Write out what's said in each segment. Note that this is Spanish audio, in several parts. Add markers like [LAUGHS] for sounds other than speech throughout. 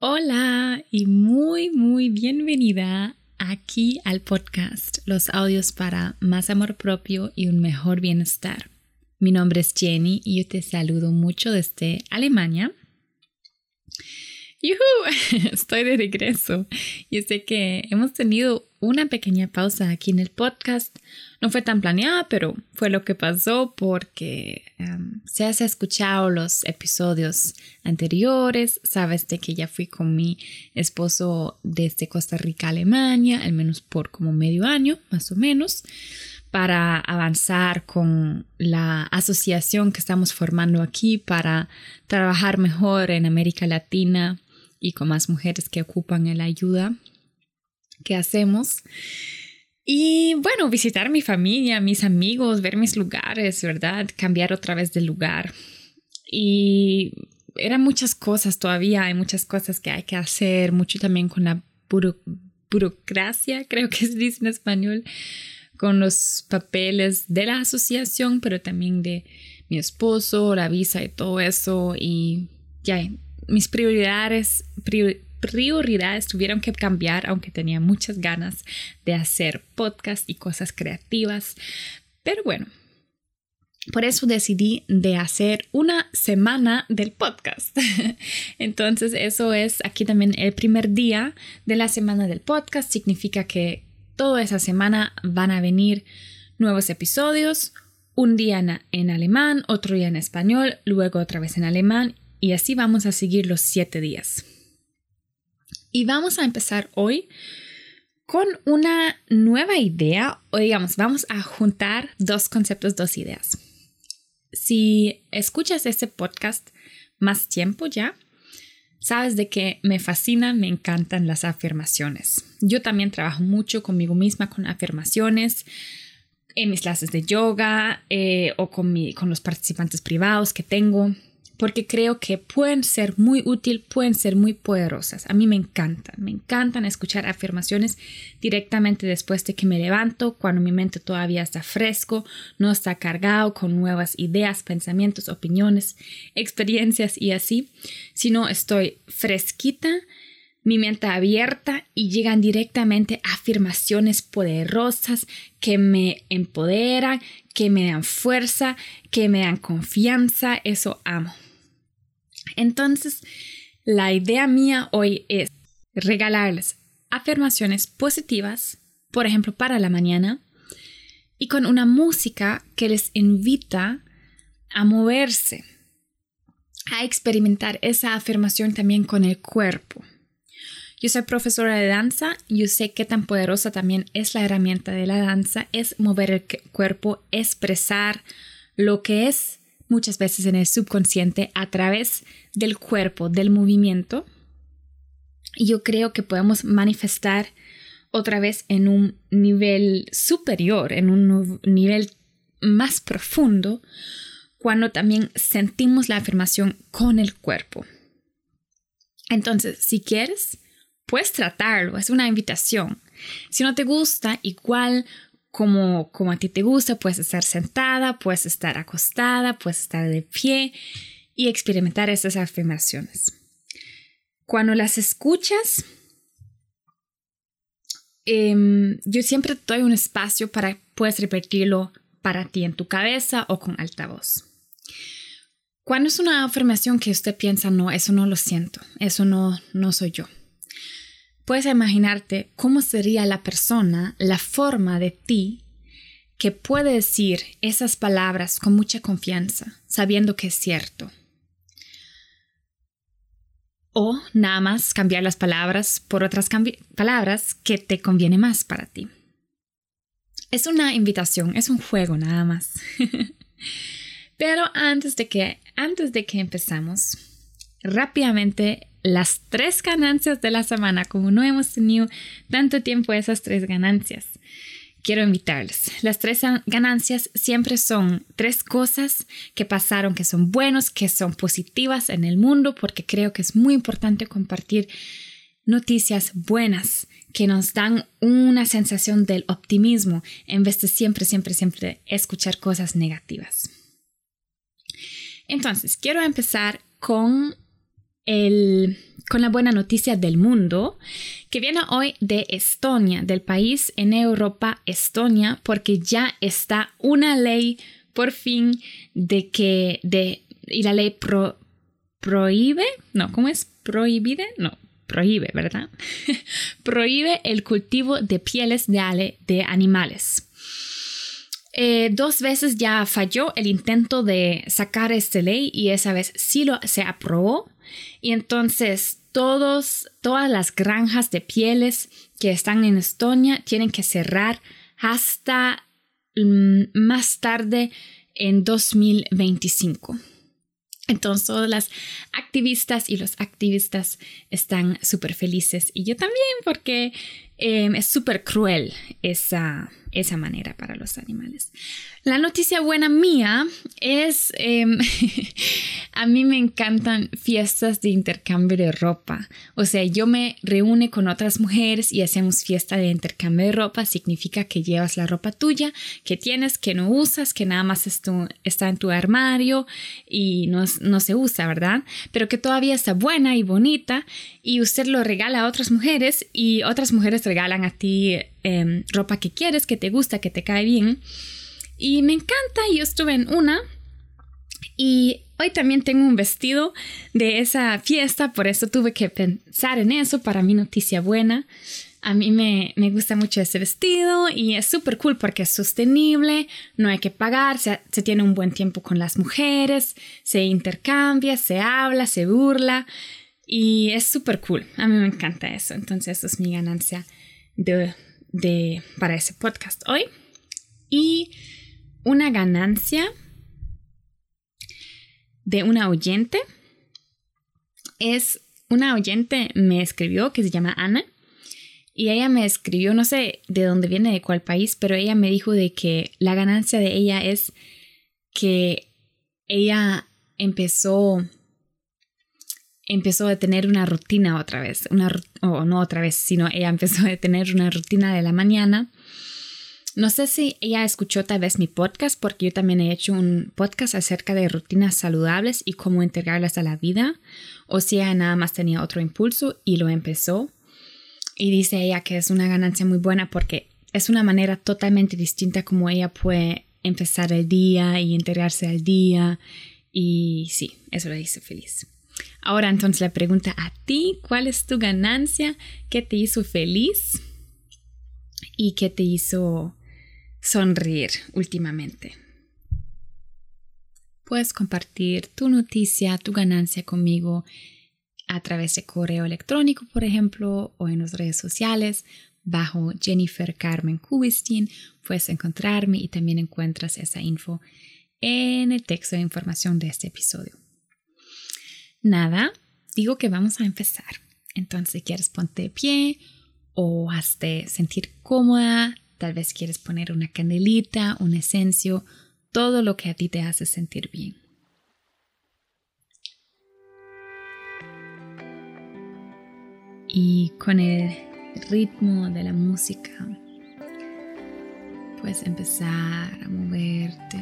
Hola y muy, muy bienvenida aquí al podcast Los audios para más amor propio y un mejor bienestar. Mi nombre es Jenny y yo te saludo mucho desde Alemania. ¡Yuhu! [LAUGHS] Estoy de regreso. y sé que hemos tenido una pequeña pausa aquí en el podcast. No fue tan planeada, pero fue lo que pasó porque um, si has escuchado los episodios anteriores, sabes de que ya fui con mi esposo desde Costa Rica a Alemania, al menos por como medio año, más o menos, para avanzar con la asociación que estamos formando aquí para trabajar mejor en América Latina y con más mujeres que ocupan la ayuda que hacemos. Y bueno, visitar mi familia, mis amigos, ver mis lugares, ¿verdad? Cambiar otra vez de lugar. Y eran muchas cosas todavía, hay muchas cosas que hay que hacer, mucho también con la burocracia, [LAUGHS] creo que se dice en español, con los papeles de la asociación, pero también de mi esposo, la visa y todo eso. Y ya, mis prioridades, prioridades tuvieron que cambiar, aunque tenía muchas ganas de hacer podcast y cosas creativas. Pero bueno, por eso decidí de hacer una semana del podcast. [LAUGHS] Entonces eso es aquí también el primer día de la semana del podcast. Significa que toda esa semana van a venir nuevos episodios. Un día en alemán, otro día en español, luego otra vez en alemán y así vamos a seguir los siete días. Y vamos a empezar hoy con una nueva idea, o digamos, vamos a juntar dos conceptos, dos ideas. Si escuchas este podcast más tiempo ya, sabes de que me fascinan, me encantan las afirmaciones. Yo también trabajo mucho conmigo misma con afirmaciones en mis clases de yoga eh, o con, con los participantes privados que tengo porque creo que pueden ser muy útil, pueden ser muy poderosas. A mí me encantan, me encantan escuchar afirmaciones directamente después de que me levanto, cuando mi mente todavía está fresco, no está cargado con nuevas ideas, pensamientos, opiniones, experiencias y así, sino estoy fresquita, mi mente abierta y llegan directamente afirmaciones poderosas que me empoderan, que me dan fuerza, que me dan confianza, eso amo. Entonces, la idea mía hoy es regalarles afirmaciones positivas, por ejemplo, para la mañana, y con una música que les invita a moverse, a experimentar esa afirmación también con el cuerpo. Yo soy profesora de danza, yo sé qué tan poderosa también es la herramienta de la danza, es mover el cuerpo, expresar lo que es muchas veces en el subconsciente a través del cuerpo, del movimiento. Y yo creo que podemos manifestar otra vez en un nivel superior, en un nivel más profundo, cuando también sentimos la afirmación con el cuerpo. Entonces, si quieres, puedes tratarlo, es una invitación. Si no te gusta, igual como, como a ti te gusta, puedes estar sentada, puedes estar acostada, puedes estar de pie y experimentar esas afirmaciones. Cuando las escuchas, em, yo siempre doy un espacio para puedes repetirlo para ti en tu cabeza o con altavoz. Cuando es una afirmación que usted piensa, no, eso no lo siento, eso no, no soy yo puedes imaginarte cómo sería la persona, la forma de ti que puede decir esas palabras con mucha confianza, sabiendo que es cierto. O nada más cambiar las palabras por otras palabras que te conviene más para ti. Es una invitación, es un juego nada más. [LAUGHS] Pero antes de que antes de que empezamos, rápidamente las tres ganancias de la semana, como no hemos tenido tanto tiempo esas tres ganancias. Quiero invitarles. Las tres ganancias siempre son tres cosas que pasaron, que son buenos, que son positivas en el mundo, porque creo que es muy importante compartir noticias buenas que nos dan una sensación del optimismo en vez de siempre, siempre, siempre escuchar cosas negativas. Entonces, quiero empezar con con la buena noticia del mundo, que viene hoy de Estonia, del país en Europa, Estonia, porque ya está una ley por fin de que, de, y la ley prohíbe, no, ¿cómo es? Prohibide, no, prohíbe, ¿verdad? [LAUGHS] prohíbe el cultivo de pieles de, de animales. Eh, dos veces ya falló el intento de sacar esta ley y esa vez sí lo, se aprobó. Y entonces todos, todas las granjas de pieles que están en Estonia tienen que cerrar hasta mm, más tarde en 2025. Entonces todas las activistas y los activistas están súper felices y yo también porque em, es súper cruel esa, esa manera para los animales. La noticia buena mía es, em, [LAUGHS] a mí me encantan fiestas de intercambio de ropa. O sea, yo me reúne con otras mujeres y hacemos fiesta de intercambio de ropa. Significa que llevas la ropa tuya, que tienes, que no usas, que nada más está en tu armario y no, no se usa, ¿verdad? Pero que todavía está buena y bonita y usted lo regala a otras mujeres y otras mujeres regalan a ti em, ropa que quieres, que te gusta, que te cae bien. Y me encanta, yo estuve en una y hoy también tengo un vestido de esa fiesta, por eso tuve que pensar en eso para mi noticia buena. A mí me, gusta mucho ese vestido y es súper cool porque es sostenible, no hay que pagar, se, se, tiene un buen tiempo con las mujeres, se intercambia, se habla, se burla y es súper cool. A mí me encanta eso, entonces eso es mi ganancia de, de, para ese podcast hoy. Y una ganancia de una oyente es una oyente me escribió que se llama Ana y ella me escribió no sé de dónde viene de cuál país pero ella me dijo de que la ganancia de ella es que ella empezó empezó a tener una rutina otra vez una o no otra vez sino ella [LAUGHS] empezó a tener una rutina de la mañana no sé si ella escuchó tal vez mi podcast, porque yo también he hecho un podcast acerca de rutinas saludables y cómo integrarlas a la vida, o si ella nada más tenía otro impulso y lo empezó. Y dice ella que es una ganancia muy buena porque es una manera totalmente distinta como ella puede empezar el día y integrarse al día. Y sí, eso le hizo feliz. Ahora entonces la pregunta a ti, ¿cuál es tu ganancia? ¿Qué te hizo feliz? ¿Y qué te hizo sonreír últimamente. Puedes compartir tu noticia, tu ganancia conmigo a través de correo electrónico, por ejemplo, o en las redes sociales bajo Jennifer Carmen Kubistin. Puedes encontrarme y también encuentras esa info en el texto de información de este episodio. Nada, digo que vamos a empezar. Entonces, si quieres ponte de pie o hazte sentir cómoda, Tal vez quieres poner una candelita, un esencio, todo lo que a ti te hace sentir bien. Y con el ritmo de la música puedes empezar a moverte,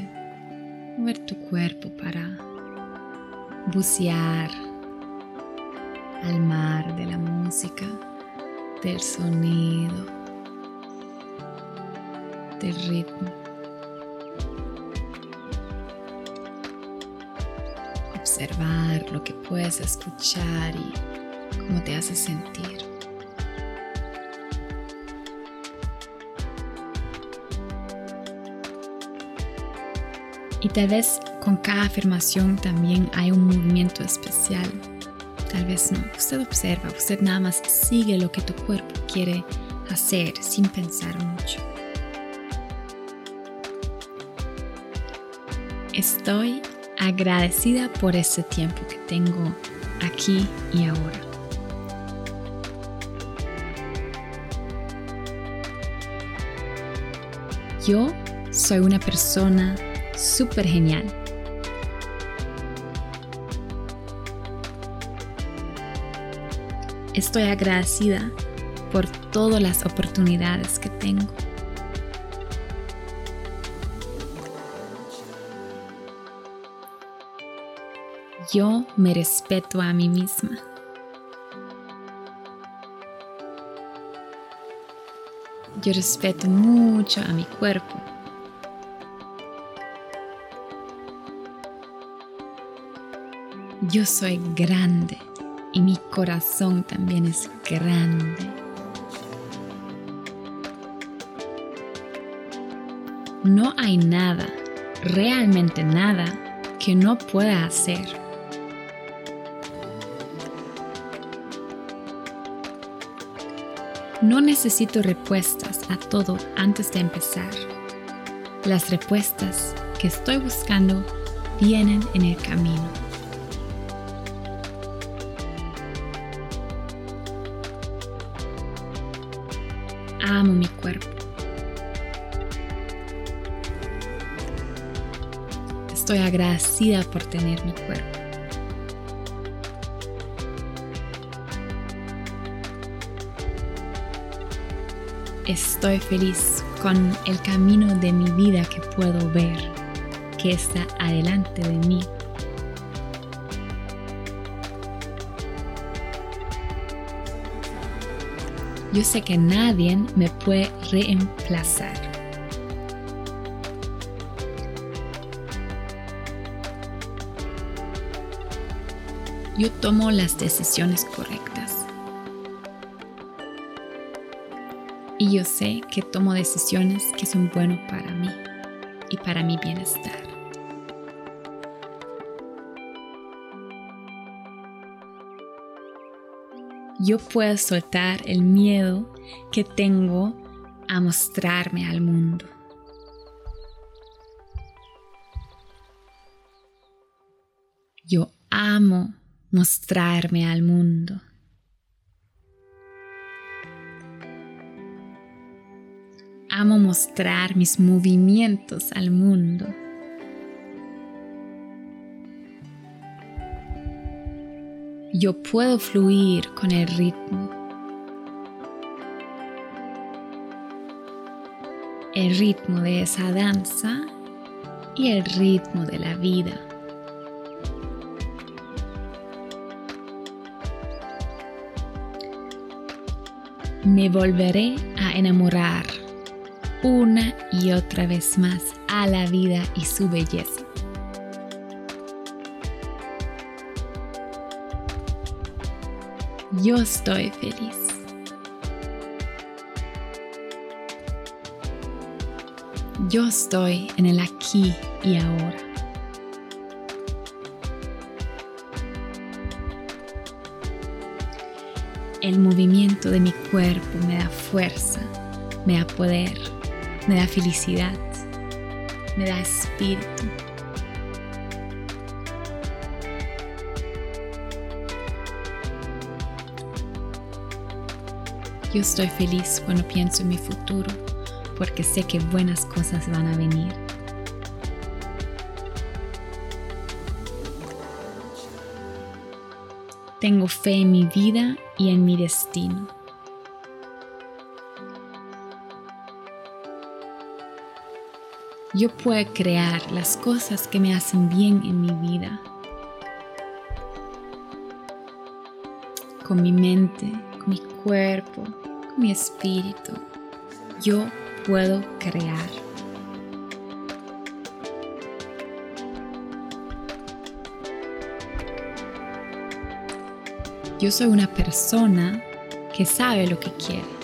mover tu cuerpo para bucear al mar de la música, del sonido del ritmo. Observar lo que puedes escuchar y cómo te hace sentir. Y tal vez con cada afirmación también hay un movimiento especial. Tal vez no. Usted observa, usted nada más sigue lo que tu cuerpo quiere hacer sin pensar mucho. Estoy agradecida por este tiempo que tengo aquí y ahora. Yo soy una persona súper genial. Estoy agradecida por todas las oportunidades que tengo. yo me respeto a mí misma. Yo respeto mucho a mi cuerpo. Yo soy grande y mi corazón también es grande. No hay nada, realmente nada, que no pueda hacer. No necesito respuestas a todo antes de empezar. Las respuestas que estoy buscando vienen en el camino. Amo mi cuerpo. Estoy agradecida por tener mi cuerpo. Estoy feliz con el camino de mi vida que puedo ver, que está adelante de mí. Yo sé que nadie me puede reemplazar. Yo tomo las decisiones correctas. Y yo sé que tomo decisiones que son buenas para mí y para mi bienestar. Yo puedo soltar el miedo que tengo a mostrarme al mundo. Yo amo mostrarme al mundo. Amo mostrar mis movimientos al mundo. Yo puedo fluir con el ritmo. El ritmo de esa danza y el ritmo de la vida. Me volveré a enamorar una y otra vez más a la vida y su belleza. Yo estoy feliz. Yo estoy en el aquí y ahora. El movimiento de mi cuerpo me da fuerza, me da poder, me da felicidad, me da espíritu. Yo estoy feliz cuando pienso en mi futuro porque sé que buenas cosas van a venir. Tengo fe en mi vida y en mi destino. Yo puedo crear las cosas que me hacen bien en mi vida. Con mi mente, con mi cuerpo, mi espíritu, yo puedo crear. Yo soy una persona que sabe lo que quiere.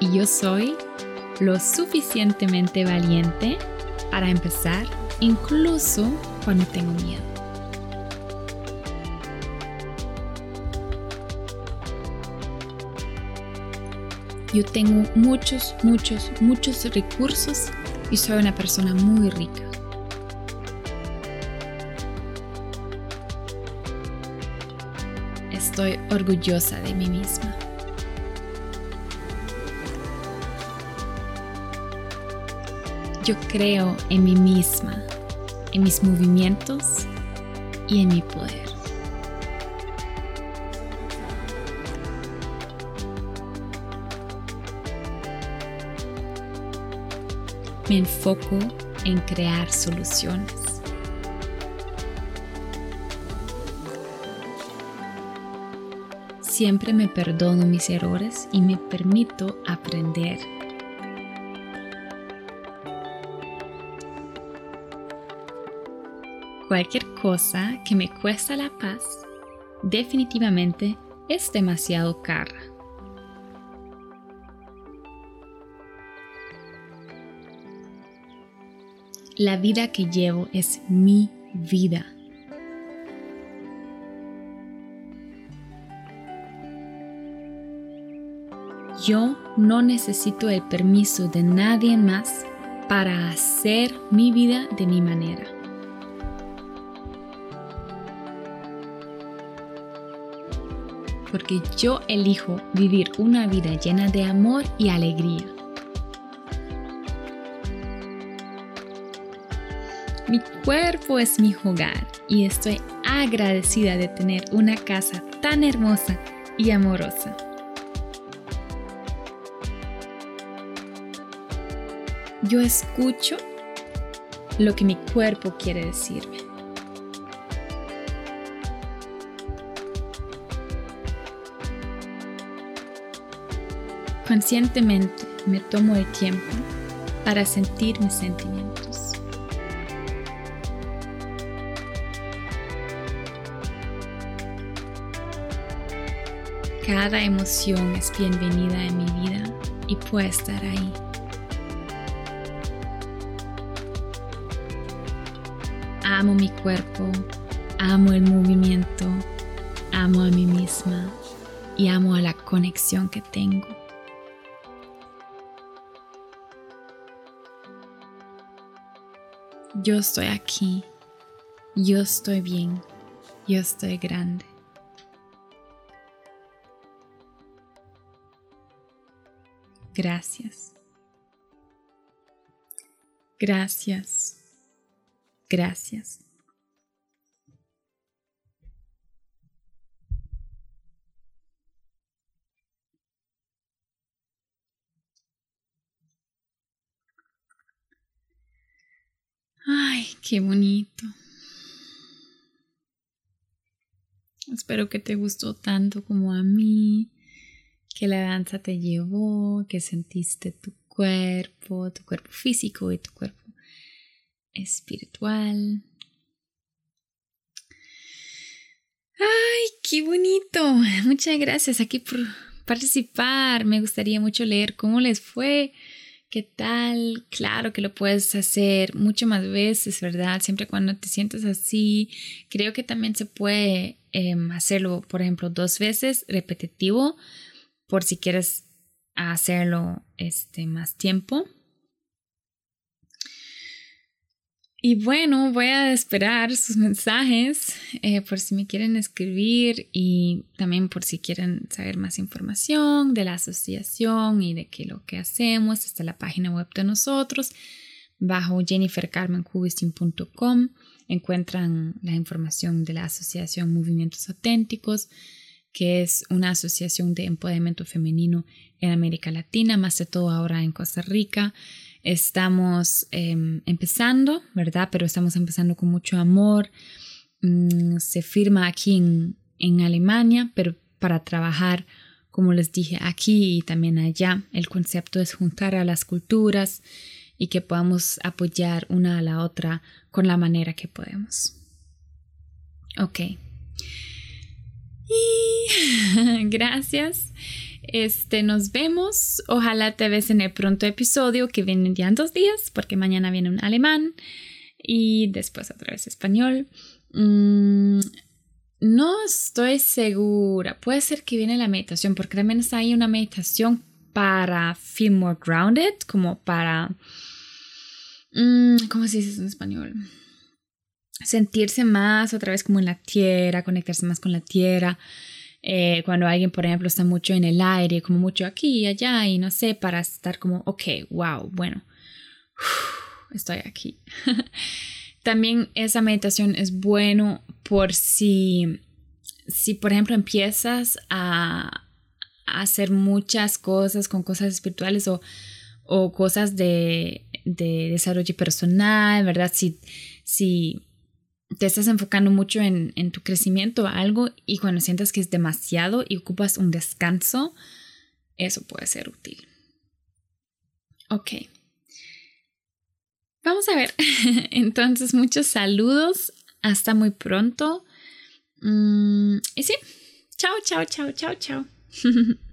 Y yo soy lo suficientemente valiente para empezar incluso cuando tengo miedo. Yo tengo muchos, muchos, muchos recursos y soy una persona muy rica. Estoy orgullosa de mí misma. Yo creo en mí misma, en mis movimientos y en mi poder. Me enfoco en crear soluciones. Siempre me perdono mis errores y me permito aprender. Cualquier cosa que me cuesta la paz definitivamente es demasiado cara. La vida que llevo es mi vida. Yo no necesito el permiso de nadie más para hacer mi vida de mi manera. Porque yo elijo vivir una vida llena de amor y alegría. Mi cuerpo es mi hogar y estoy agradecida de tener una casa tan hermosa y amorosa. Yo escucho lo que mi cuerpo quiere decirme. Conscientemente me tomo el tiempo para sentir mis sentimientos. Cada emoción es bienvenida en mi vida y puede estar ahí. Amo mi cuerpo, amo el movimiento, amo a mí misma y amo a la conexión que tengo. Yo estoy aquí, yo estoy bien, yo estoy grande. Gracias. Gracias. Gracias. Ay, qué bonito. Espero que te gustó tanto como a mí que la danza te llevó, que sentiste tu cuerpo, tu cuerpo físico y tu cuerpo espiritual. ¡Ay, qué bonito! Muchas gracias aquí por participar. Me gustaría mucho leer cómo les fue. ¿Qué tal? Claro que lo puedes hacer mucho más veces, ¿verdad? Siempre cuando te sientes así. Creo que también se puede em, hacerlo, por ejemplo, dos veces repetitivo por si quieres hacerlo este, más tiempo. Y bueno, voy a esperar sus mensajes eh, por si me quieren escribir y también por si quieren saber más información de la asociación y de qué lo que hacemos. Está la página web de nosotros bajo jennifercarmencubistin.com encuentran la información de la asociación Movimientos Auténticos que es una asociación de empoderamiento femenino en América Latina, más de todo ahora en Costa Rica. Estamos em, empezando, ¿verdad? Pero estamos empezando con mucho amor. Mm, se firma aquí en, en Alemania, pero para trabajar, como les dije, aquí y también allá. El concepto es juntar a las culturas y que podamos apoyar una a la otra con la manera que podemos. Ok. Y [LAUGHS] gracias. Este, nos vemos. Ojalá te ves en el pronto episodio que viene ya en dos días, porque mañana viene un alemán y después otra vez español. Mm, no estoy segura. Puede ser que viene la meditación, porque también está ahí una meditación para feel more grounded, como para. Mm, ¿Cómo se dice en español? Sentirse más otra vez como en la tierra, conectarse más con la tierra. Eh, cuando alguien, por ejemplo, está mucho en el aire, como mucho aquí y allá, y no sé, para estar como, ok, wow, bueno, [SIGHS] estoy aquí. [LAUGHS] También esa meditación es bueno por si, si por ejemplo, empiezas a, a hacer muchas cosas con cosas espirituales o, o cosas de, de desarrollo personal, ¿verdad? Si, si te estás enfocando mucho en, en tu crecimiento o algo y cuando sientas que es demasiado y ocupas un descanso, eso puede ser útil. Ok. Vamos a ver. [LAUGHS] Entonces, muchos saludos. Hasta muy pronto. Mm, y sí. Chao, chao, chao, chao, chao. [LAUGHS]